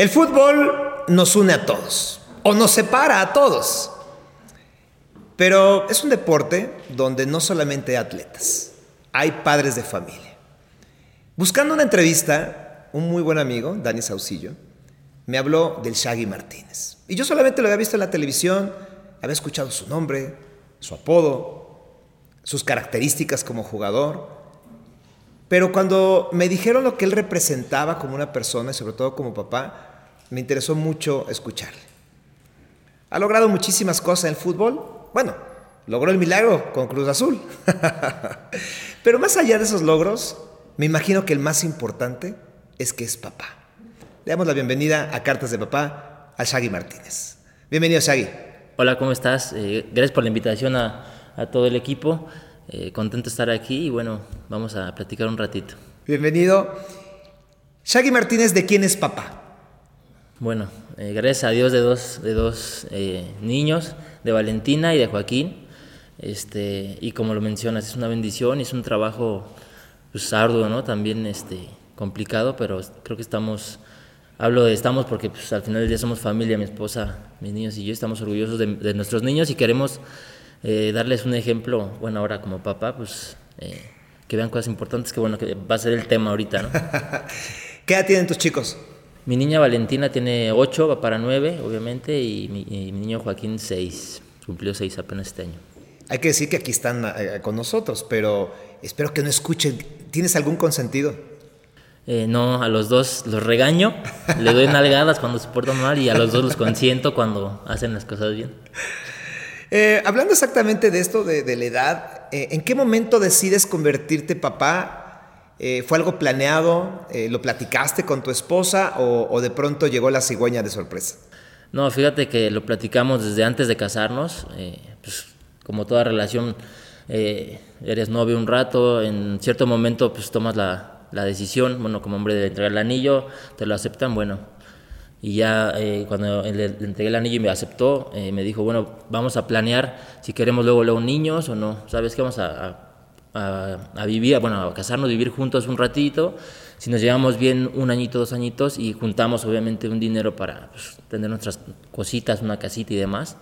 El fútbol nos une a todos o nos separa a todos. Pero es un deporte donde no solamente hay atletas, hay padres de familia. Buscando una entrevista, un muy buen amigo, Dani Saucillo, me habló del Shaggy Martínez. Y yo solamente lo había visto en la televisión, había escuchado su nombre, su apodo, sus características como jugador. Pero cuando me dijeron lo que él representaba como una persona y sobre todo como papá, me interesó mucho escucharle. Ha logrado muchísimas cosas en el fútbol. Bueno, logró el milagro con Cruz Azul. Pero más allá de esos logros, me imagino que el más importante es que es papá. Le damos la bienvenida a Cartas de Papá a Shaggy Martínez. Bienvenido, Shaggy. Hola, ¿cómo estás? Eh, gracias por la invitación a, todo el equipo. Eh, contento de estar aquí y bueno, vamos a platicar un ratito. Bienvenido. Shaggy Martínez, ¿de quién es papá? Bueno, eh, gracias a Dios de dos, de dos eh, niños, de Valentina y de Joaquín. Este, y como lo mencionas, es una bendición y es un trabajo pues, arduo, ¿no? También este, complicado, pero creo que estamos, hablo de estamos porque pues, al final del día somos familia, mi esposa, mis niños y yo estamos orgullosos de, nuestros niños y queremos eh, darles un ejemplo, bueno, ahora como papá, pues que vean cosas importantes, que bueno, que va a ser el tema ahorita, ¿no? ¿Qué edad tienen tus chicos? Mi niña Valentina tiene 8, va para 9, obviamente, y mi, niño Joaquín 6, cumplió 6 apenas este año. Hay que decir que aquí están eh, con nosotros, pero espero que no escuchen. ¿Tienes algún consentido? Eh, no, a los dos los regaño, le doy nalgadas cuando se portan mal y a los dos los consiento cuando hacen las cosas bien. Eh, hablando exactamente de esto, de, de la edad, ¿en qué momento decides convertirte papá eh, ¿Fue algo planeado? Eh, ¿Lo platicaste con tu esposa o, de pronto llegó la cigüeña de sorpresa? No, fíjate que lo platicamos desde antes de casarnos. Eh, pues, como toda relación, eres novio un rato, en cierto momento pues tomas la, la, decisión, bueno, como hombre de entregar el anillo, te lo aceptan, bueno. Y ya cuando le, entregué el anillo y me aceptó, me dijo, bueno, vamos a planear si queremos luego, luego niños o no. ¿Sabes qué? Vamos a a, vivir, bueno, a casarnos, vivir juntos un ratito, si nos llevamos bien un añito, dos añitos y juntamos obviamente un dinero para pues, tener nuestras cositas, una casita y demás,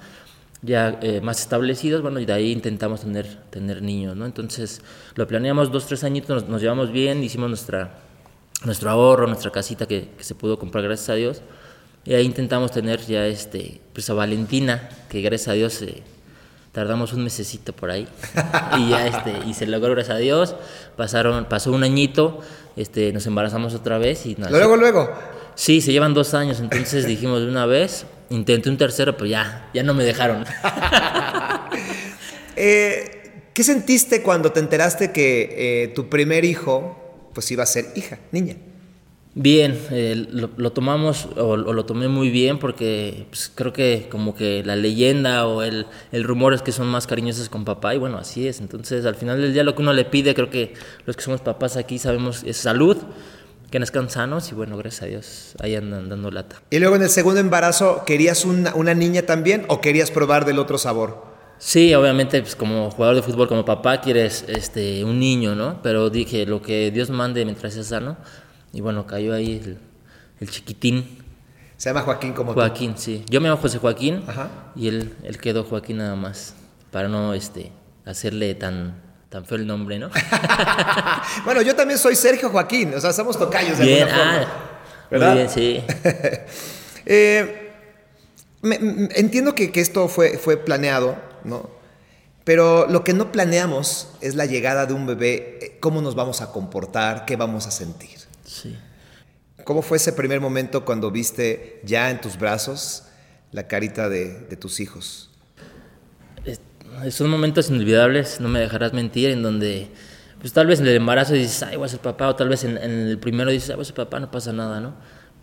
ya eh, más establecidos, bueno, y de ahí intentamos tener, tener niños, ¿no? Entonces lo planeamos dos, tres añitos, nos, llevamos bien, hicimos nuestra, nuestro ahorro, nuestra casita que, se pudo comprar, gracias a Dios, y ahí intentamos tener ya este, pues a Valentina, que gracias a Dios... Eh, tardamos un mesecito por ahí. Y ya este y se logró gracias a Dios. Pasaron pasó un añito este nos embarazamos otra vez y luego luego. Sí se llevan dos años. Entonces dijimos de una vez intenté un tercero pero ya ya no me dejaron. Eh, qué sentiste cuando te enteraste que eh, tu primer hijo pues iba a ser hija niña Bien, eh, lo, tomamos o, lo tomé muy bien porque pues, creo que como que la leyenda o el, el, rumor es que son más cariñosos con papá y bueno, así es. Entonces al final del día lo que uno le pide, creo que los que somos papás aquí sabemos es salud, que nazcan sanos y bueno, gracias a Dios, ahí andan dando lata. ¿Y luego en el segundo embarazo querías una, una niña también o querías probar del otro sabor? Sí, obviamente, pues como jugador de fútbol, como papá, quieres este, un niño, ¿no? Pero dije, lo que Dios mande mientras sea sano. Y bueno, cayó ahí el, chiquitín. Se llama Joaquín como Joaquín, sí. Yo me llamo José Joaquín y él, él quedó Joaquín nada más. Para no este, hacerle tan, tan feo el nombre, ¿no? bueno, yo también soy Sergio Joaquín, o sea, somos tocayos de bien, ah, ¿verdad? Muy bien, sí. Eh, entiendo que, que, esto fue, fue planeado, ¿no? Pero lo que no planeamos es la llegada de un bebé, eh, cómo nos vamos a comportar, qué vamos a sentir. Sí. ¿Cómo fue ese primer momento cuando viste ya en tus brazos la carita de, tus hijos? son momentos inolvidables, no me dejarás mentir, en donde pues tal vez en el embarazo dices, ay, voy a ser papá, o tal vez en, el primero dices, ay, voy a ser papá, no pasa nada, ¿no?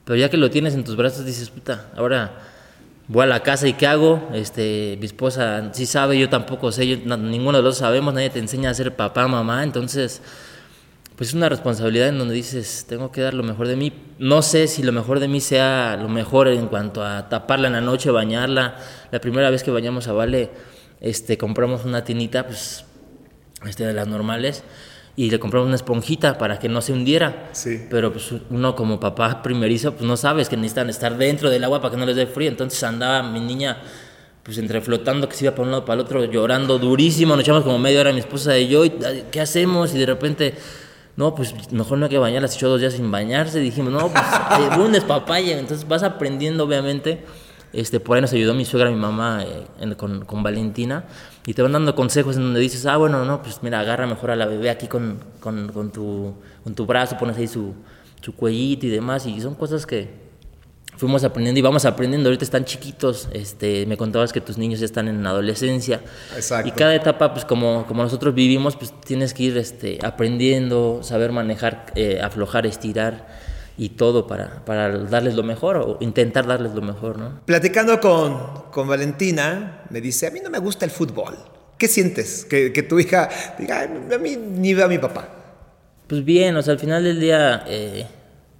Pero ya que lo tienes en tus brazos dices, puta, ahora voy a la casa y ¿qué hago? Este, mi esposa sí sabe, yo tampoco sé, ninguno de los sabemos, nadie te enseña a ser papá, mamá, entonces pues es una responsabilidad en donde dices, tengo que dar lo mejor de mí. No sé si lo mejor de mí sea lo mejor en cuanto a taparla en la noche, bañarla. La primera vez que bañamos a Vale, este, compramos una tinita, pues, este, de las normales. y le compramos una esponjita para que no se hundiera. Sí. Pero pues uno como papá primerizo, pues no sabes que necesitan estar dentro del agua para que no les dé frío. Entonces andaba mi niña pues entre flotando que se iba para un lado para el otro, llorando durísimo. Nos echamos como media hora mi esposa y yo, y, ¿qué hacemos? Y de repente, no, pues mejor no hay que bañarla. Se echó dos días sin bañarse. Dijimos, no, pues el lunes papaya. Entonces vas aprendiendo, obviamente. Este, por ahí nos ayudó mi suegra, mi mamá, eh, en- con, con Valentina, y te van dando consejos en donde dices, ah, bueno, no, pues mira, agarra mejor a la bebé aquí con, con, con tu, con tu brazo, pones ahí su, su cuellito y demás, y son cosas que fuimos aprendiendo y vamos aprendiendo. Ahorita están chiquitos, este, me contabas que tus niños ya están en adolescencia, Exacto. y cada etapa, pues como, como nosotros vivimos, pues tienes que ir este, aprendiendo, saber manejar, eh, aflojar, estirar y todo para, para darles lo mejor o intentar darles lo mejor, ¿no? Platicando con, con Valentina, me dice, a mí no me gusta el fútbol. ¿Qué sientes? Que, que tu hija diga, "Ay, a mí ni veo a mi papá. Pues bien, o sea, al final del día, eh,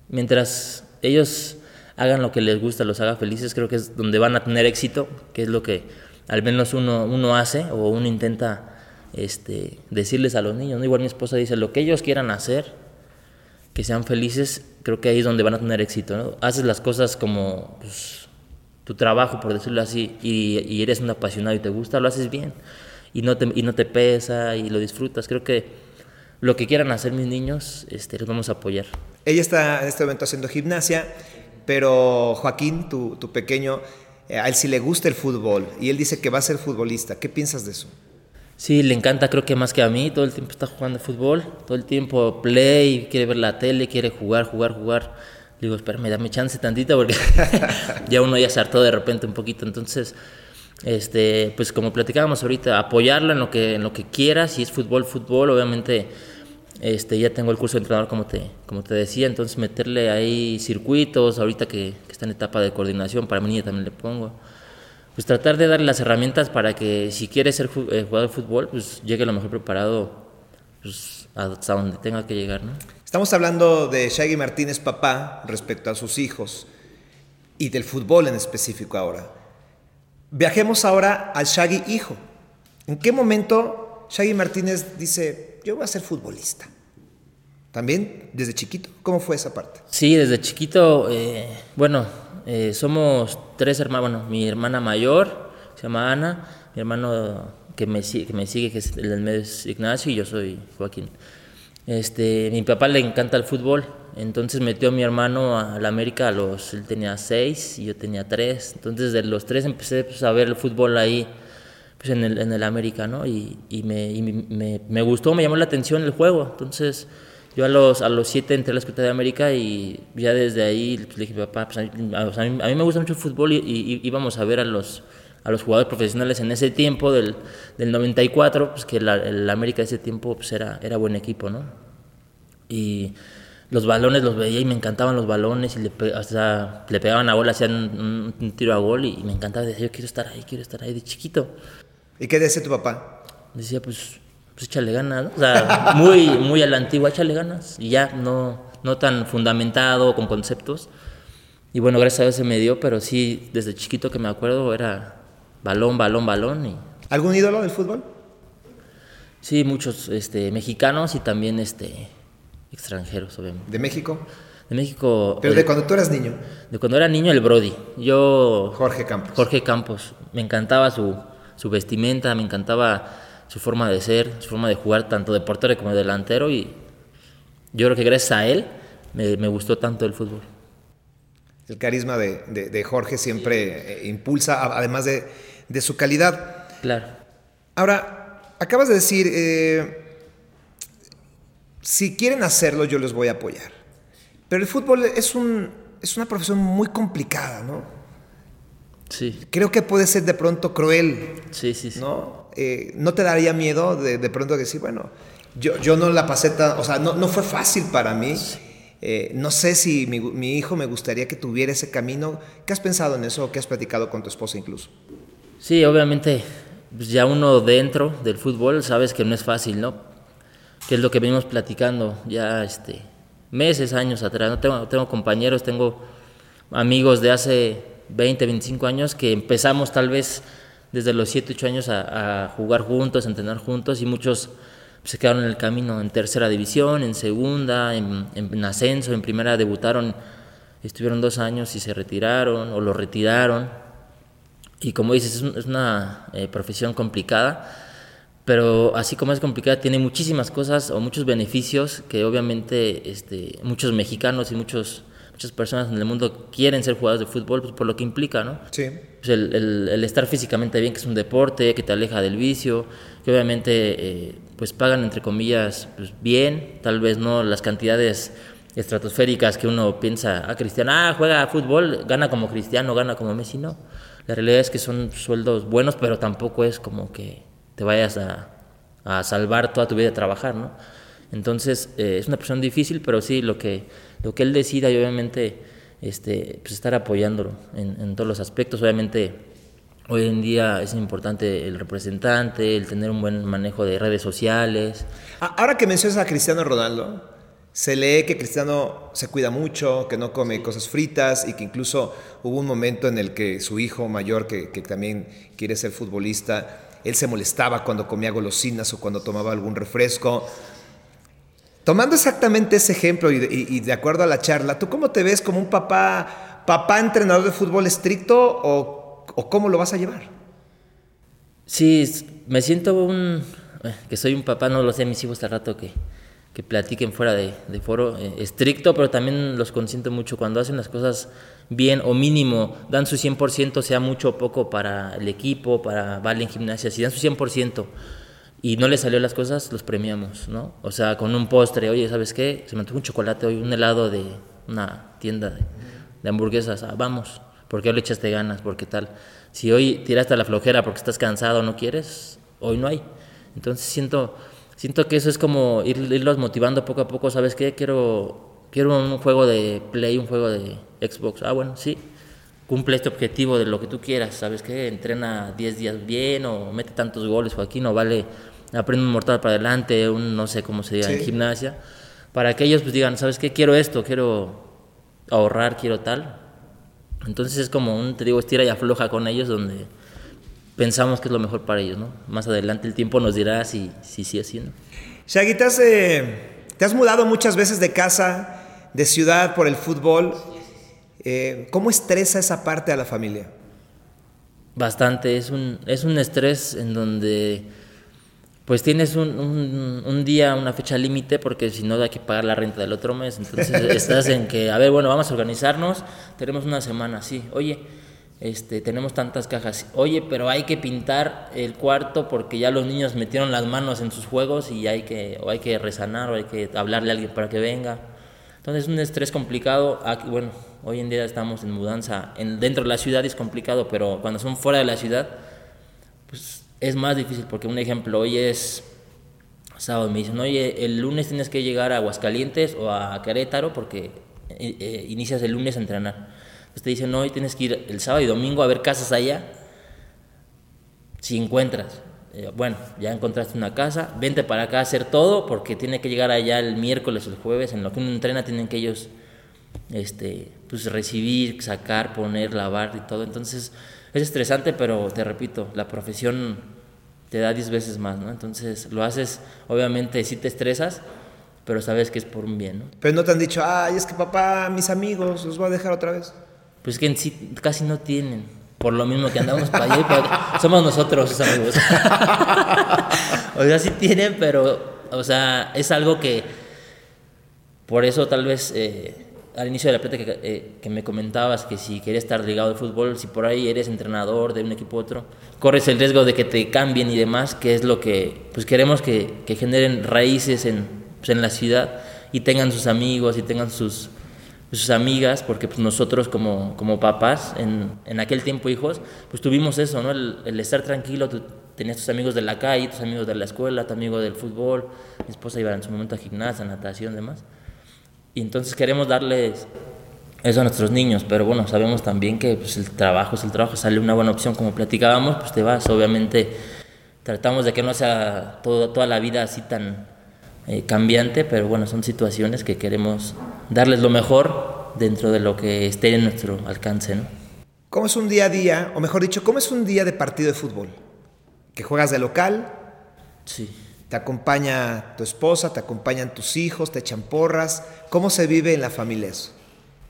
mientras ellos hagan lo que les gusta, los haga felices, creo que es donde van a tener éxito, que es lo que al menos uno, uno hace o uno intenta este, decirles a los niños. Igual mi esposa dice, lo que ellos quieran hacer, que sean felices, creo que ahí es donde van a tener éxito. ¿no? Haces las cosas como pues, tu trabajo, por decirlo así, y, y eres un apasionado y te gusta, lo haces bien. Y no, te, y no te pesa y lo disfrutas. Creo que lo que quieran hacer mis niños, este, los vamos a apoyar. Ella está en este momento haciendo gimnasia, pero Joaquín, tu, tu pequeño, eh, a él sí le gusta el fútbol y él dice que va a ser futbolista. ¿Qué piensas de eso? Sí, le encanta, creo que más que a mí, todo el tiempo está jugando fútbol, todo el tiempo play, quiere ver la tele, quiere jugar, jugar, jugar. Le digo, espérame, dame chance tantito porque ya uno ya se hartó de repente un poquito. Entonces, este, pues como platicábamos ahorita, apoyarlo en lo que, en lo que quiera, si es fútbol, fútbol, obviamente este, ya tengo el curso de entrenador como te, como te decía, entonces meterle ahí circuitos, ahorita que, que está en etapa de coordinación, para mi niña también le pongo pues tratar de darle las herramientas para que si quiere ser eh, jugador de fútbol, pues llegue lo mejor preparado pues, hasta donde tenga que llegar, ¿no? Estamos hablando de Shaggy Martínez papá respecto a sus hijos y del fútbol en específico ahora. Viajemos ahora al Shaggy hijo. ¿En qué momento Shaggy Martínez dice, yo voy a ser futbolista? También desde chiquito. ¿Cómo fue esa parte? Sí, desde chiquito, eh, bueno, eh, somos tres hermanos, bueno, mi hermana mayor se llama Ana, mi hermano que me, sigue, que es el medio Ignacio y yo soy Joaquín. Este, mi papá le encanta el fútbol, entonces metió a mi hermano a la América los, él tenía seis y yo tenía tres, entonces de los tres empecé pues, a ver el fútbol ahí, pues en el, en el América, ¿no? Y, y, me, y me, me gustó, me llamó la atención el juego, entonces yo a los, a los siete entré a la escuela de América y ya desde ahí pues, le dije, papá, pues, a, mí, a, mí, a mí me gusta mucho el fútbol y, y, íbamos a ver a los, a los jugadores profesionales en ese tiempo del, del 94, pues que la, el América de ese tiempo pues, era, era buen equipo, ¿no? Y los balones los veía y me encantaban los balones y le, pe- hasta le pegaban a bola, hacían un, tiro a gol y, me encantaba, decía, yo quiero estar ahí, quiero estar ahí de chiquito. ¿Y qué decía tu papá? Decía, pues, pues échale ganas, ¿no? O sea, muy, muy a la antigua, échale ganas. Y ya, no, no tan fundamentado con conceptos. Y bueno, gracias a Dios se me dio, pero sí, desde chiquito que me acuerdo era balón, balón, balón. Y ¿Algún ídolo del fútbol? sí, muchos este, mexicanos y también este, extranjeros, obviamente. ¿De México? De México. Pero el- de cuando tú eras niño. de cuando era niño, el Brody. Yo. Jorge Campos. Jorge Campos. Me encantaba su, su vestimenta, me encantaba su forma de ser, su forma de jugar, tanto de portero como de delantero. Y yo creo que gracias a él me, me gustó tanto el fútbol. El carisma de, de- de Jorge siempre eh, impulsa, además de, de su calidad. Claro. Ahora, acabas de decir, eh, si quieren hacerlo, yo les voy a apoyar. Pero el fútbol es, un, es una profesión muy complicada, ¿no? Sí, Creo que puede ser de pronto cruel, sí, sí. sí. ¿no? Eh, ¿No te daría miedo de, de pronto decir, bueno, yo, yo no la pasé tan, o sea, no, no fue fácil para mí. Eh, no sé si mi, mi hijo me gustaría que tuviera ese camino. ¿Qué has pensado en eso o qué has platicado con tu esposa incluso? Sí, obviamente, pues ya uno dentro del fútbol sabes que no es fácil, ¿no? Que es lo que venimos platicando ya este, meses, años atrás. ¿no? Tengo, tengo compañeros, tengo amigos de hace 20, 25 años que empezamos tal vez desde los 7, 8 años a, jugar juntos, a entrenar juntos y muchos se quedaron en el camino en tercera división, en segunda, en, en ascenso, en primera debutaron, estuvieron dos años y se retiraron o lo retiraron. Y como dices, es, una eh, profesión complicada, pero así como es complicada, tiene muchísimas cosas o muchos beneficios que obviamente este, muchos mexicanos y muchos muchas personas en el mundo quieren ser jugadores de fútbol pues, por lo que implica, ¿no? Sí. Pues el, el, estar físicamente bien, que es un deporte, que te aleja del vicio, que obviamente eh, pues pagan entre comillas pues, bien, tal vez no las cantidades estratosféricas que uno piensa, ah, Cristiano, ah, juega fútbol, gana como Cristiano, gana como Messi, no. La realidad es que son sueldos buenos, pero tampoco es como que te vayas a, a salvar toda tu vida de trabajar, ¿no? Entonces, eh, es una persona difícil, pero sí, lo que, lo que él decida y obviamente este, pues estar apoyándolo en, en, todos los aspectos. Obviamente, hoy en día es importante el representante, el tener un buen manejo de redes sociales. Ahora que mencionas a Cristiano Ronaldo, se lee que Cristiano se cuida mucho, que no come cosas fritas y que incluso hubo un momento en el que su hijo mayor, que, que también quiere ser futbolista, él se molestaba cuando comía golosinas o cuando tomaba algún refresco. Tomando exactamente ese ejemplo y de, acuerdo a la charla, ¿tú cómo te ves como un papá, papá entrenador de fútbol estricto o, cómo lo vas a llevar? Sí, me siento un, eh, que soy un papá, no lo sé, mis hijos al rato que, que platiquen fuera de, foro, eh, estricto, pero también los consiento mucho cuando hacen las cosas bien o mínimo, dan su 100%, sea mucho o poco para el equipo, para Vale en gimnasia, si dan su 100%, y no le salió las cosas, los premiamos, ¿no? O sea, con un postre, oye, ¿sabes qué? Se me un chocolate hoy, un helado de una tienda de, hamburguesas, ah, vamos, porque hoy le echaste ganas, porque tal. Si hoy tiraste la flojera porque estás cansado no quieres, hoy no hay. Entonces siento, siento que eso es como irlos motivando poco a poco, ¿sabes qué? Quiero, quiero un juego de Play, un juego de Xbox. Ah, bueno, sí, cumple este objetivo de lo que tú quieras, ¿sabes qué? Entrena 10 días bien o mete tantos goles, Joaquín, o vale aprende un mortal para adelante, un no sé cómo se diga en gimnasia, para que ellos pues digan, ¿sabes qué? Quiero esto, quiero ahorrar, quiero tal. Entonces es como un, te digo, estira y afloja con ellos donde pensamos que es lo mejor para ellos, ¿no? Más adelante el tiempo nos dirá si sí, si, si, ¿no? Shaggy, ¿te has, mudado muchas veces de casa, de ciudad por el fútbol. Eh, ¿Cómo estresa esa parte a la familia? Bastante, es un, es un estrés en donde pues tienes un, un, día, una fecha límite, porque si no hay que pagar la renta del otro mes. Entonces estás en que, a ver, bueno, vamos a organizarnos, tenemos una semana, sí. Oye, este, tenemos tantas cajas. Oye, pero hay que pintar el cuarto porque ya los niños metieron las manos en sus juegos y hay que, o hay que resanar, o hay que hablarle a alguien para que venga. Entonces es un estrés complicado. Aquí, bueno, hoy en día estamos en mudanza. En, dentro de la ciudad es complicado, pero cuando son fuera de la ciudad, pues es más difícil porque un ejemplo, hoy es sábado, me dicen, oye, el lunes tienes que llegar a Aguascalientes o a Querétaro porque eh, eh, inicias el lunes a entrenar. Entonces te dicen, no, hoy tienes que ir el sábado y domingo a ver casas allá. Si encuentras, eh, bueno, ya encontraste una casa, vente para acá a hacer todo porque tiene que llegar allá el miércoles o el jueves, en lo que uno entrena tienen que ellos este, pues recibir, sacar, poner, lavar y todo. Entonces es estresante, pero te repito, la profesión te da 10 veces más, ¿no? Entonces lo haces, obviamente sí te estresas, pero sabes que es por un bien, ¿no? Pero no te han dicho, ay, es que papá, mis amigos, los voy a dejar otra vez. Pues que en sí casi no tienen, por lo mismo que andamos para allá y para Somos nosotros sus amigos. o sea, sí tienen, pero, o sea, es algo que, por eso tal vez... Eh, al inicio de la plática eh, que, me comentabas que si quieres estar ligado al fútbol, si por ahí eres entrenador de un equipo u otro, corres el riesgo de que te cambien y demás, que es lo que pues queremos que, que generen raíces en, pues, en la ciudad y tengan sus amigos y tengan sus, sus amigas, porque pues nosotros como, como papás, en, en, aquel tiempo hijos, pues tuvimos eso, ¿no? El, estar tranquilo, tenías tus amigos de la calle, tus amigos de la escuela, tu amigo del fútbol, mi esposa iba en su momento a gimnasia, natación, demás. Y entonces queremos darles eso a nuestros niños, pero bueno, sabemos también que pues, el trabajo es el trabajo, sale una buena opción como platicábamos, pues te vas, obviamente tratamos de que no sea todo, toda la vida así tan eh, cambiante, pero bueno, son situaciones que queremos darles lo mejor dentro de lo que esté en nuestro alcance. ¿no? ¿Cómo es un día a día, o mejor dicho, cómo es un día de partido de fútbol? ¿Que juegas de local? Sí. Te acompaña tu esposa, te acompañan tus hijos, te echan porras. ¿Cómo se vive en la familia eso?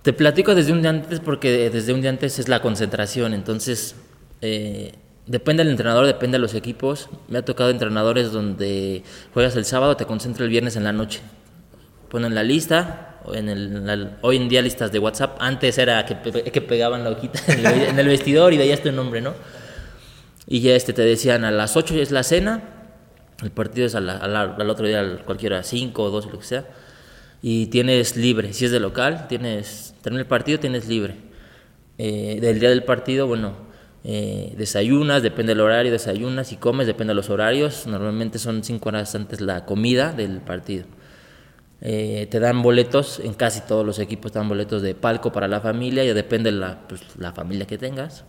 Te platico desde un día antes porque desde un día antes es la concentración, entonces eh, depende del entrenador, depende de los equipos. Me ha tocado entrenadores donde juegas el sábado, te concentras el viernes en la noche. Ponen la lista, en el, hoy en día listas de WhatsApp, antes era que, que pegaban la hojita en el, vestidor y veías tu nombre, ¿no? Y ya este, te decían a las 8 es la cena, el partido es al, al otro día, cualquiera, 5 o 2, lo que sea, y tienes libre, si es de local, tienes, termina el partido, tienes libre. Eh, del día del partido, bueno, eh, desayunas, depende del horario, desayunas y comes, depende de los horarios, normalmente son 5 horas antes la comida del partido. Eh, te dan boletos, en casi todos los equipos te dan boletos de palco para la familia, ya depende de la, pues, la familia que tengas.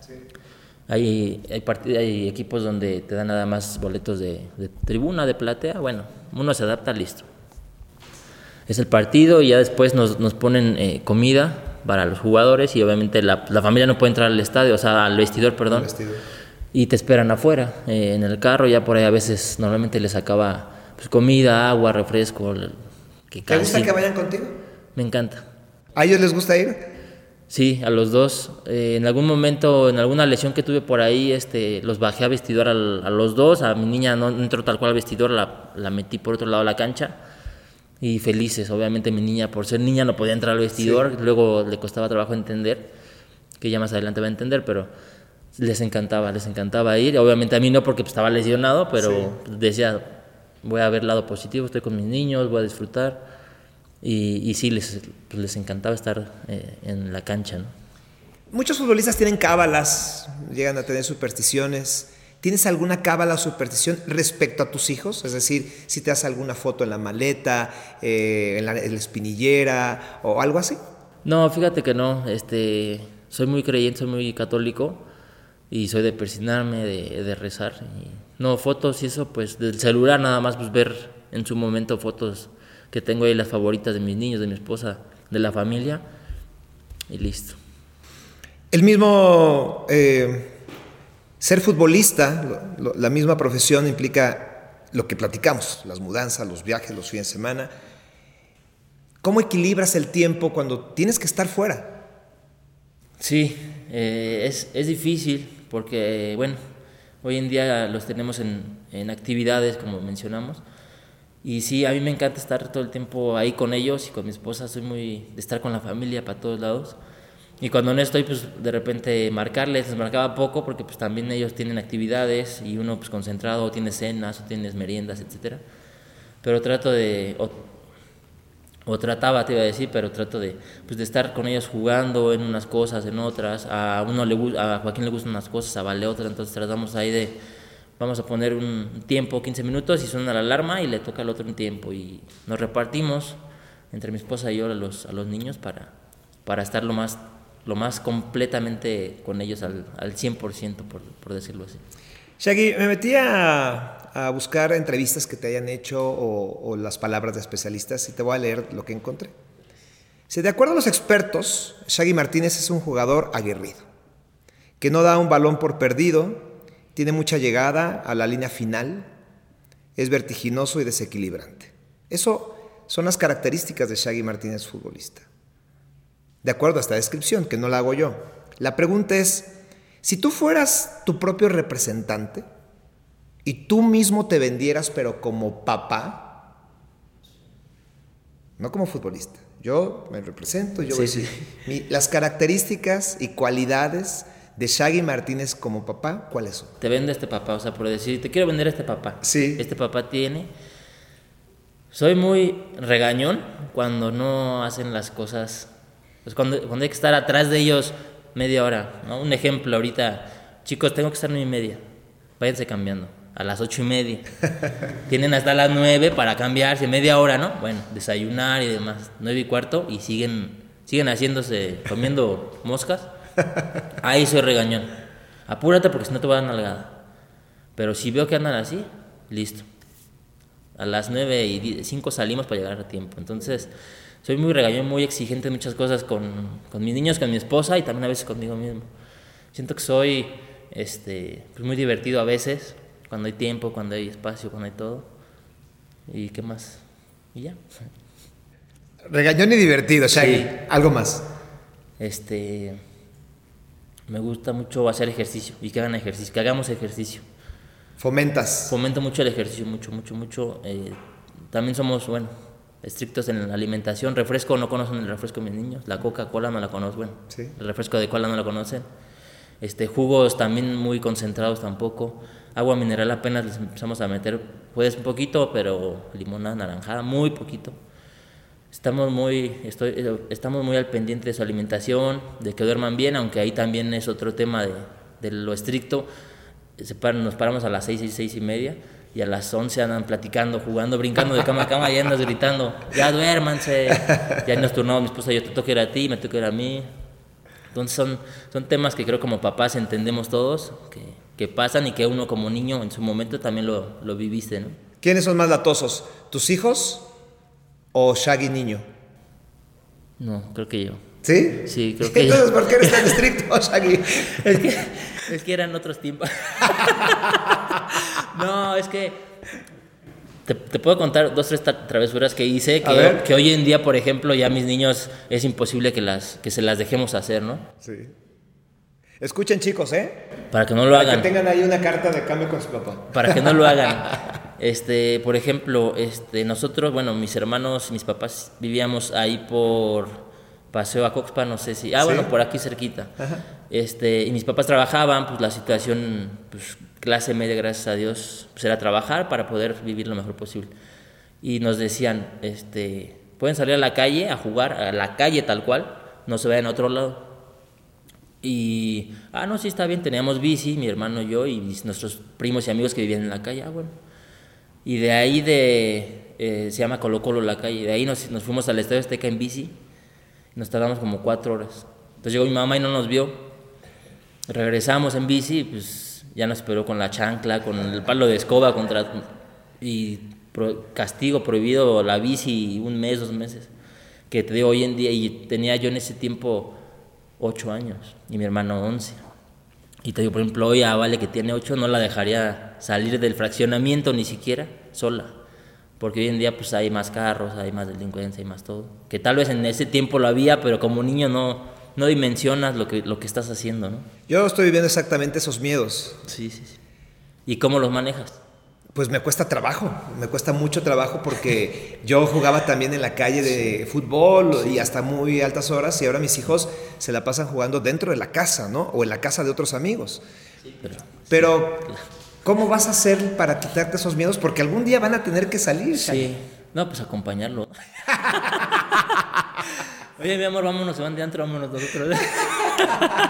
Hay, hay, hay, equipos donde te dan nada más boletos de, tribuna, de platea, bueno, uno se adapta, listo. Es el partido y ya después nos, nos ponen eh, comida para los jugadores y obviamente la, la, familia no puede entrar al estadio, o sea, al vestidor, perdón. Y te esperan afuera, eh, en el carro, ya por ahí a veces normalmente les acaba pues, comida, agua, refresco, ¿Te gusta que vayan contigo? Me encanta. ¿A ellos les gusta ir? Sí, a los dos. Eh, en algún momento, en alguna lesión que tuve por ahí, este, los bajé a vestidor a los dos. A mi niña no entró tal cual al vestidor, la, la, metí por otro lado de la cancha. Y felices, obviamente mi niña, por ser niña, no podía entrar al vestidor. Luego le costaba trabajo entender, que ya más adelante va a entender, pero les encantaba, les encantaba ir. Obviamente a mí no porque pues, estaba lesionado, pero decía, voy a ver el lado positivo, estoy con mis niños, voy a disfrutar. Y, y sí, les, pues, les encantaba estar eh, en la cancha. ¿no? Muchos futbolistas tienen cábalas, llegan a tener supersticiones. ¿Tienes alguna cábala o superstición respecto a tus hijos? Es decir, si te hace alguna foto en la maleta, eh, en, la, en, la, espinillera o algo así. No, fíjate que no. Este, soy muy creyente, soy muy católico y soy de persinarme, de, de rezar. Y no, fotos y eso, pues del celular nada más, pues ver en su momento fotos que tengo ahí las favoritas de mis niños, de mi esposa, de la familia y listo. El mismo eh, ser futbolista, lo, lo, la misma profesión implica lo que platicamos, las mudanzas, los viajes, los fines de semana. ¿Cómo equilibras el tiempo cuando tienes que estar fuera? Sí, eh, es, es difícil porque, bueno, Hoy en día los tenemos en, en, actividades, como mencionamos. Y sí, a mí me encanta estar todo el tiempo ahí con ellos y con mi esposa. Soy muy de estar con la familia para todos lados. Y cuando no estoy, pues de repente marcarles, les marcaba poco porque pues también ellos tienen actividades y uno pues concentrado, o tiene cenas, o tienes meriendas, etcétera. Pero trato de, o trataba, te iba a decir, pero trato de, pues, de estar con ellos jugando en unas cosas, en otras. A uno le a Joaquín le gustan unas cosas, a Vale otras, entonces tratamos ahí de, vamos a poner un tiempo, 15 minutos, y suena la alarma y le toca al otro un tiempo. Y nos repartimos entre mi esposa y yo a los, a los niños para, para estar lo más, lo más completamente con ellos al, al 100%, por, por decirlo así. Shaggy, me metí a, a, buscar entrevistas que te hayan hecho o, o, las palabras de especialistas y te voy a leer lo que encontré. Si de acuerdo a los expertos, Shaggy Martínez es un jugador aguerrido, que no da un balón por perdido, tiene mucha llegada a la línea final, es vertiginoso y desequilibrante. Eso son las características de Shaggy Martínez futbolista. De acuerdo a esta descripción, que no la hago yo. La pregunta es, si tú fueras tu propio representante y tú mismo te vendieras, pero como papá, no como futbolista, yo me represento, yo sí, voy a decir, mi, las características y cualidades de Shaggy Martínez como papá, ¿cuáles son? Te vende este papá, o sea, por decir, te quiero vender a este papá. Sí. Este papá tiene. Soy muy regañón cuando no hacen las cosas. Pues cuando, cuando hay que estar atrás de ellos media hora. ¿no? Un ejemplo ahorita, chicos, tengo que estar nueve y media, váyanse cambiando. A las ocho y media. Tienen hasta las nueve para cambiarse, media hora, ¿no? Bueno, desayunar y demás. Nueve y cuarto y siguen, siguen haciéndose, comiendo moscas. Ahí soy regañón. Apúrate porque si no te voy a dar nalgada. Pero si veo que andan así, listo. A las nueve y cinco salimos para llegar a tiempo. Entonces, soy muy regañón, muy exigente en muchas cosas con, con, mis niños, con mi esposa y también a veces conmigo mismo. Siento que soy este, pues muy divertido a veces, cuando hay tiempo, cuando hay espacio, cuando hay todo. ¿Y qué más? Y ya. Regañón y divertido, Shaggy. Sí. Algo más. Este. Me gusta mucho hacer ejercicio y que hagan ejercicio, que hagamos ejercicio. Fomentas. Fomento mucho el ejercicio, mucho, mucho, mucho. Eh, también somos, bueno, estrictos en la alimentación. Refresco, no conocen el refresco mis niños. La Coca-Cola no la conocen, bueno, Sí. el refresco de cola no la conocen. Este, jugos también muy concentrados tampoco. Agua mineral apenas les empezamos a meter, pues un poquito, pero limonada naranjada, muy poquito. Estamos muy, estoy, eh, estamos muy al pendiente de su alimentación, de que duerman bien, aunque ahí también es otro tema de, de lo estricto. Nos paramos a las seis y seis y media y a las 11 andan platicando, jugando, brincando de cama a cama y andas gritando, ya duérmanse. Ya nos turnamos mi esposa, yo te toca ir a ti, me toca ir a mí. Entonces son, son temas que creo como papás entendemos todos, que, que pasan y que uno como niño en su momento también lo, lo viviste, ¿no? ¿Quiénes son más latosos? ¿Tus hijos o Shaggy niño? No, creo que yo. ¿Sí? Sí, creo que Entonces, yo. ¿por qué eres tan estricto, Shaggy? Es que, es que eran otros tiempos. no, es que te, te puedo contar dos, tres travesuras que hice que, que hoy en día, por ejemplo, ya mis niños es imposible que, las, que se las dejemos hacer, ¿no? Sí. Escuchen, chicos, ¿eh? Para que no lo Para hagan. que tengan ahí una carta de cambio con su papá. para que no lo hagan. Este, por ejemplo, este, nosotros, bueno, mis hermanos, mis papás vivíamos ahí por Paseo a Coxpa, no sé si, ah, Sí. bueno, por aquí cerquita. Este, y mis papás trabajaban, pues la situación, pues clase media, gracias a Dios, pues era trabajar para poder vivir lo mejor posible. Y nos decían, este, pueden salir a la calle a jugar, a la calle tal cual, no se vayan a otro lado. Y, ah, no, sí, está bien, teníamos bici, mi hermano y yo, y nuestros primos y amigos que vivían en la calle, ah, bueno. Y de ahí de, eh, se llama Colo Colo la calle, de ahí nos, nos fuimos al Estadio Azteca en bici, nos tardamos como cuatro horas. Entonces llegó mi mamá y no nos vio, regresamos en bici, pues ya nos esperó con la chancla, con el palo de escoba, contra, y pro- castigo prohibido la bici un mes, dos meses. Que te digo hoy en día, y tenía yo en ese tiempo ocho años y mi hermano once. Y te digo, por ejemplo, hoy a Vale que tiene ocho no la dejaría salir del fraccionamiento ni siquiera sola. Porque hoy en día pues hay más carros, hay más delincuencia, hay más todo. Que tal vez en ese tiempo lo había, pero como niño no, no dimensionas lo que, lo que estás haciendo, ¿no? Yo estoy viviendo exactamente esos miedos. Sí, sí, sí. ¿Y cómo los manejas? Pues me cuesta trabajo, me cuesta mucho trabajo porque yo jugaba también en la calle de fútbol y hasta muy altas horas y ahora mis hijos se la pasan jugando dentro de la casa, ¿no? O en la casa de otros amigos. Pero, Pero, ¿cómo vas a hacer para quitarte esos miedos? Porque algún día van a tener que salir. Sí. No, pues acompañarlo. Oye, mi amor, vámonos, se van de antro, vámonos nosotros.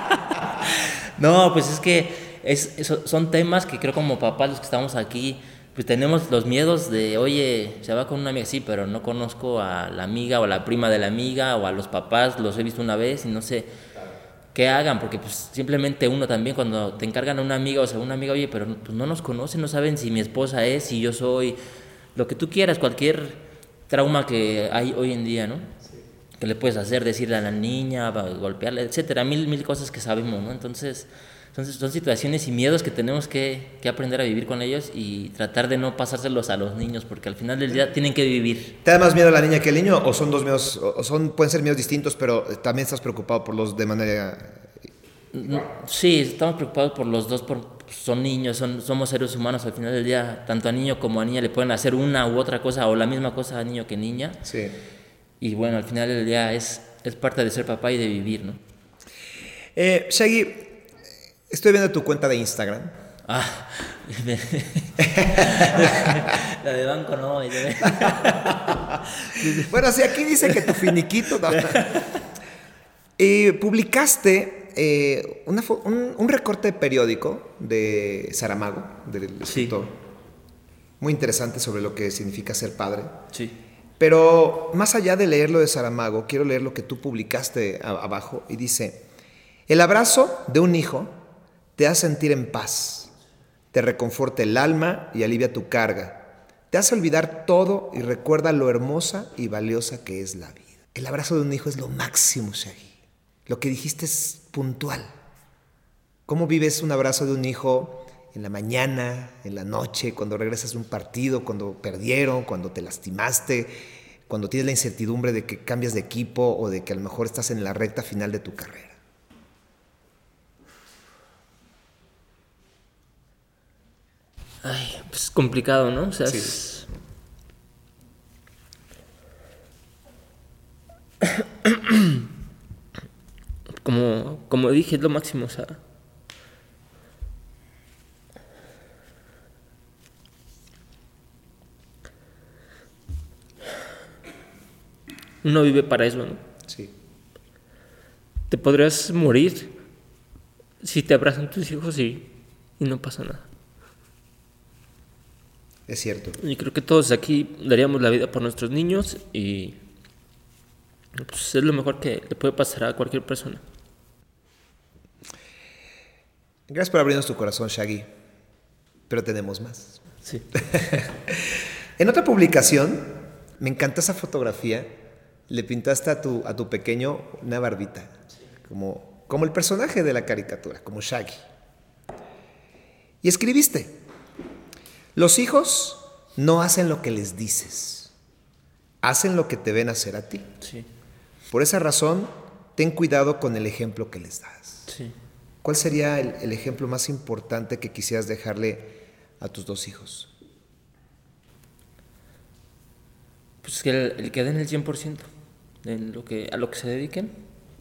no, pues es que es, son temas que creo como papás los que estamos aquí, pues tenemos los miedos de, oye, se va con una amiga, sí, pero no conozco a la amiga o a la prima de la amiga o a los papás, los he visto una vez y no sé qué hagan, porque pues simplemente uno también cuando te encargan a una amiga o sea, una amiga, oye, pero pues no nos conocen, no saben si mi esposa es, si yo soy, lo que tú quieras, cualquier trauma que hay hoy en día, ¿no? Que le puedes hacer, decirle a la niña, golpearla, etcétera, mil, mil cosas que sabemos, ¿no? Entonces, son, son situaciones y miedos que tenemos que, que aprender a vivir con ellos y tratar de no pasárselos a los niños, porque al final del día tienen que vivir. ¿Te da más miedo la niña que el niño o son dos miedos, o son, pueden ser miedos distintos, pero también estás preocupado por los de manera... Mm, Sí, estamos preocupados por los dos, por, son niños, son, somos seres humanos, al final del día, tanto a niño como a niña le pueden hacer una u otra cosa o la misma cosa a niño que niña. Sí. Y bueno, al final del día es, es parte de ser papá y de vivir, ¿no? Eh, Shaggy, estoy viendo tu cuenta de Instagram. Ah, la de banco no. Bueno, sí, aquí dice que tu finiquito... no. Y publicaste eh, una un, un recorte de periódico de Saramago, del Sí. escritor. Muy interesante sobre lo que significa ser padre. Sí. Pero más allá de leer lo de Saramago, quiero leer lo que tú publicaste abajo y dice, el abrazo de un hijo te hace sentir en paz, te reconforta el alma y alivia tu carga, te hace olvidar todo y recuerda lo hermosa y valiosa que es la vida. El abrazo de un hijo es lo máximo, Shaggy. Lo que dijiste es puntual. ¿Cómo vives un abrazo de un hijo en la mañana, en la noche, cuando regresas de un partido, cuando perdieron, cuando te lastimaste, cuando tienes la incertidumbre de que cambias de equipo o de que a lo mejor estás en la recta final de tu carrera? Ay, pues complicado, ¿no? O sea, Sí. es- como, como dije, es lo máximo, o sea. Uno vive para eso, ¿no? Sí. Te podrías morir si te abrazan tus hijos y, y no pasa nada. Es cierto. Y creo que todos aquí daríamos la vida por nuestros niños y pues, es lo mejor que le puede pasar a cualquier persona. Gracias por abrirnos tu corazón, Shaggy. Pero tenemos más. Sí. En otra publicación, me encantó esa fotografía. Le pintaste a tu, a tu pequeño una barbita. Como, como el personaje de la caricatura, como Shaggy. Y escribiste, los hijos no hacen lo que les dices, hacen lo que te ven hacer a ti. Sí. Por esa razón, ten cuidado con el ejemplo que les das. Sí. ¿Cuál sería el, el ejemplo más importante que quisieras dejarle a tus dos hijos? Pues que el, el que den el 100% en lo que, a lo que se dediquen,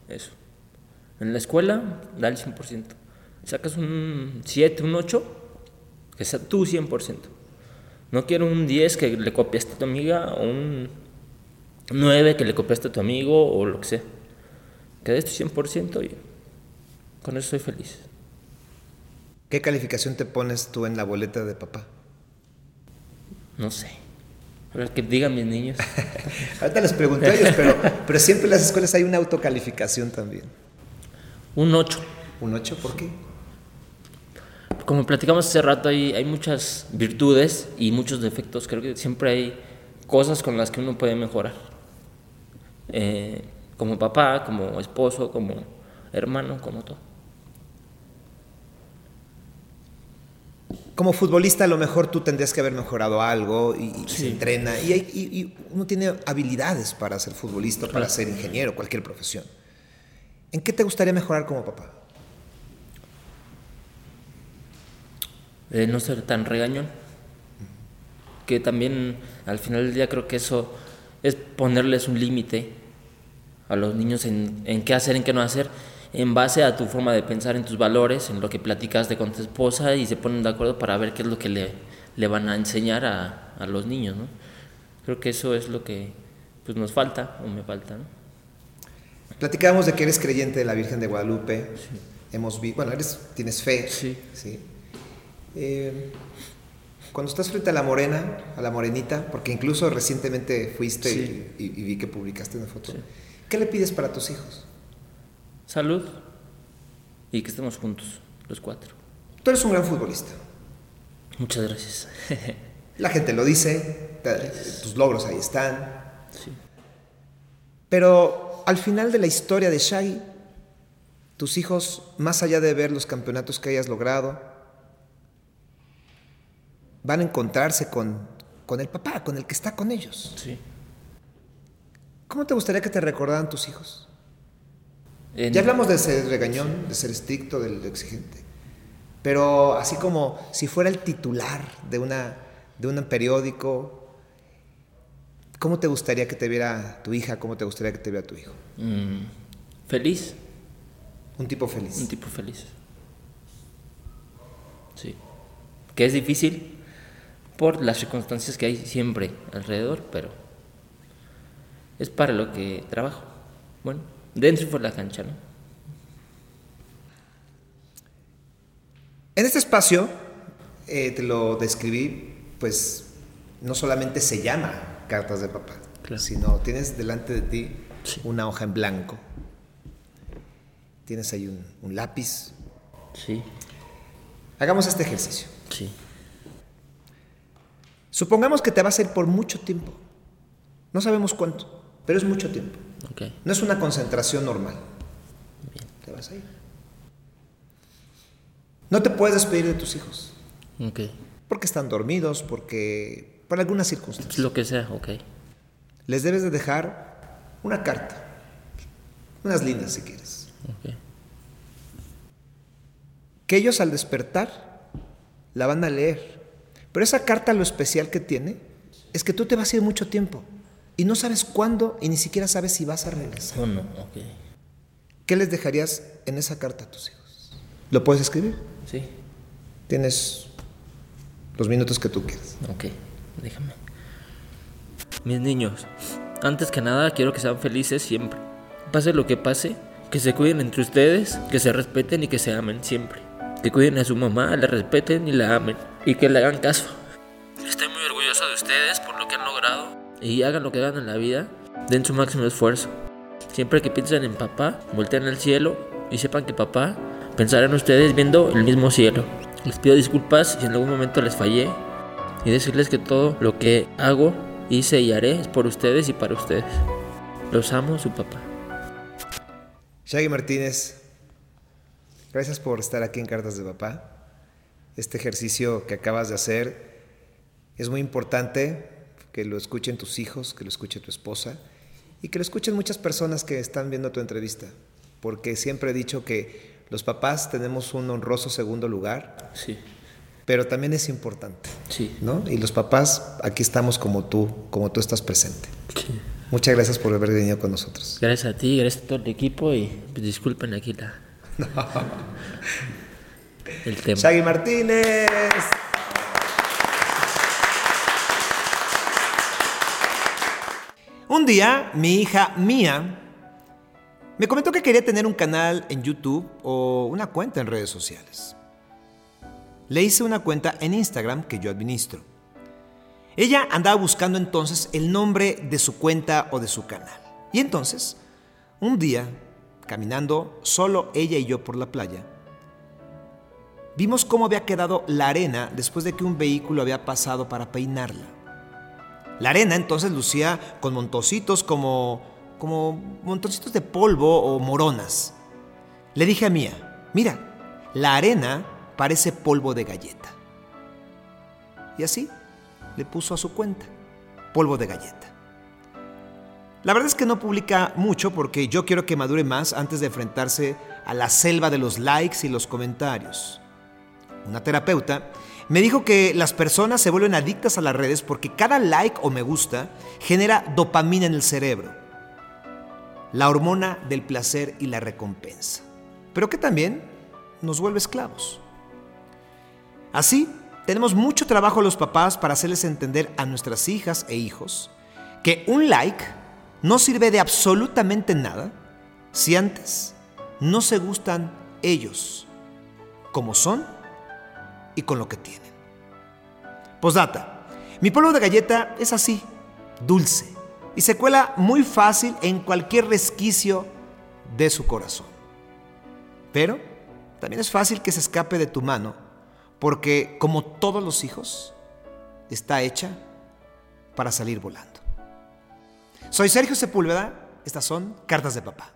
eso. En la escuela, da el 100%. Sacas un 7, un 8, que sea tu 100%. No quiero un 10 que le copiaste a tu amiga o un 9 que le copiaste a tu amigo o lo que sea. Que des tu 100% y con eso soy feliz. ¿Qué calificación te pones tú en la boleta de papá? No sé. A ver, que digan mis niños. Ahorita les pregunté a ellos, pero, pero siempre en las escuelas hay una autocalificación también. Un 8. ¿Un 8? ¿Por qué? Como platicamos hace rato, hay, hay muchas virtudes y muchos defectos. Creo que siempre hay cosas con las que uno puede mejorar. Eh, como papá, como esposo, como hermano, como todo. Como futbolista a lo mejor tú tendrías que haber mejorado algo y, y se entrena y, hay- y- y uno tiene habilidades para ser futbolista, para ser ingeniero, cualquier profesión. ¿En qué te gustaría mejorar como papá? De no ser tan regañón. Que también al final del día creo que eso es ponerles un límite a los niños en, en qué hacer, en qué no hacer, en base a tu forma de pensar, en tus valores, en lo que platicaste con tu esposa y se ponen de acuerdo para ver qué es lo que le, le van a enseñar a, a los niños. ¿no? Creo que eso es lo que pues, nos falta o me falta. ¿no? Platicábamos de que eres creyente de la Virgen de Guadalupe. Hemos vi- bueno, eres, tienes fe. Sí. Sí. Eh, cuando estás frente a la morena, a la morenita, porque incluso recientemente fuiste Sí. y, y vi que publicaste una foto, ¿qué le pides para tus hijos? Salud y que estemos juntos, los cuatro. Tú eres un gran futbolista. Muchas gracias. La gente lo dice, tus logros ahí están. sí. Pero al final de la historia de Shaggy, tus hijos, más allá de ver los campeonatos que hayas logrado, van a encontrarse con, con el papá, con el que está con ellos. sí. ¿Cómo te gustaría que te recordaran tus hijos? En- Ya hablamos de ser regañón, de ser estricto, del exigente. Pero así como si fuera el titular de, una, de un periódico, ¿cómo te gustaría que te viera tu hija? ¿Cómo te gustaría que te viera tu hijo? Mm, feliz, Un tipo feliz. un tipo feliz. Sí. Que es difícil por las circunstancias que hay siempre alrededor, pero es para lo que trabajo. Bueno, dentro y fuera de la cancha, ¿no? En este espacio, eh, te lo describí, pues no solamente se llama Cartas de Papá, Claro. sino tienes delante de ti Sí. una hoja en blanco, tienes ahí un, un lápiz. Sí, Hagamos este ejercicio. sí. Supongamos que te vas a ir por mucho tiempo. No sabemos cuánto, pero es mucho tiempo. Ok. No es una concentración normal. Te vas a ir. No te puedes despedir de tus hijos. Ok. Porque están dormidos, porque... por algunas circunstancias. Pues lo que sea, ok. Les debes de dejar una carta. Unas líneas si quieres. Ok. Que ellos al despertar la van a leer. Pero esa carta lo especial que tiene es que tú te vas a ir mucho tiempo y no sabes cuándo y ni siquiera sabes si vas a regresar. Oh, no, ok. ¿Qué les dejarías en esa carta a tus hijos? ¿Lo puedes escribir? Sí. Tienes los minutos que tú quieras. Ok, déjame. Mis niños, antes que nada quiero que sean felices siempre. Pase lo que pase, que se cuiden entre ustedes, que se respeten y que se amen siempre. Que cuiden a su mamá, la respeten y la amen. Y que le hagan caso. Estoy muy orgulloso de ustedes por lo que han logrado. Y hagan lo que hagan en la vida, den su máximo esfuerzo. Siempre que piensen en papá, volteen al cielo y sepan que papá pensará en ustedes viendo el mismo cielo. Les pido disculpas si en algún momento les fallé y decirles que todo lo que hago, hice y haré es por ustedes y para ustedes. Los amo, su papá. Shaggy Martínez, gracias por estar aquí en Cartas de Papá. Este ejercicio que acabas de hacer es muy importante que lo escuchen tus hijos, que lo escuche tu esposa y que lo escuchen muchas personas que están viendo tu entrevista, porque siempre he dicho que los papás tenemos un honroso segundo lugar, Sí, pero también es importante, sí. ¿no? Y los papás aquí estamos como tú, como tú estás presente. sí. Muchas gracias por haber venido con nosotros. Gracias a ti, gracias a todo el equipo y disculpen aquí la... el tema. Shaggy Martínez. Un día, mi hija Mía me comentó que quería tener un canal en YouTube o una cuenta en redes sociales. Le hice una cuenta en Instagram que yo administro. Ella andaba buscando entonces el nombre de su cuenta o de su canal. Y entonces, un día, caminando solo ella y yo por la playa, vimos cómo había quedado la arena después de que un vehículo había pasado para peinarla. La arena entonces lucía con montoncitos como, como montoncitos de polvo o moronas. Le dije a Mía, mira, la arena parece polvo de galleta. Y así le puso a su cuenta, polvo de galleta. La verdad es que no publica mucho porque yo quiero que madure más antes de enfrentarse a la selva de los likes y los comentarios. Una terapeuta me dijo que las personas se vuelven adictas a las redes porque cada like o me gusta genera dopamina en el cerebro, la hormona del placer y la recompensa, pero que también nos vuelve esclavos. Así, tenemos mucho trabajo los papás para hacerles entender a nuestras hijas e hijos que un like no sirve de absolutamente nada si antes no se gustan ellos como son y con lo que tienen. Postdata. Mi polvo de galleta es así, dulce, y se cuela muy fácil en cualquier resquicio de su corazón. Pero también es fácil que se escape de tu mano, porque como todos los hijos, está hecha para salir volando. Soy Sergio Sepúlveda, estas son Cartas de Papá.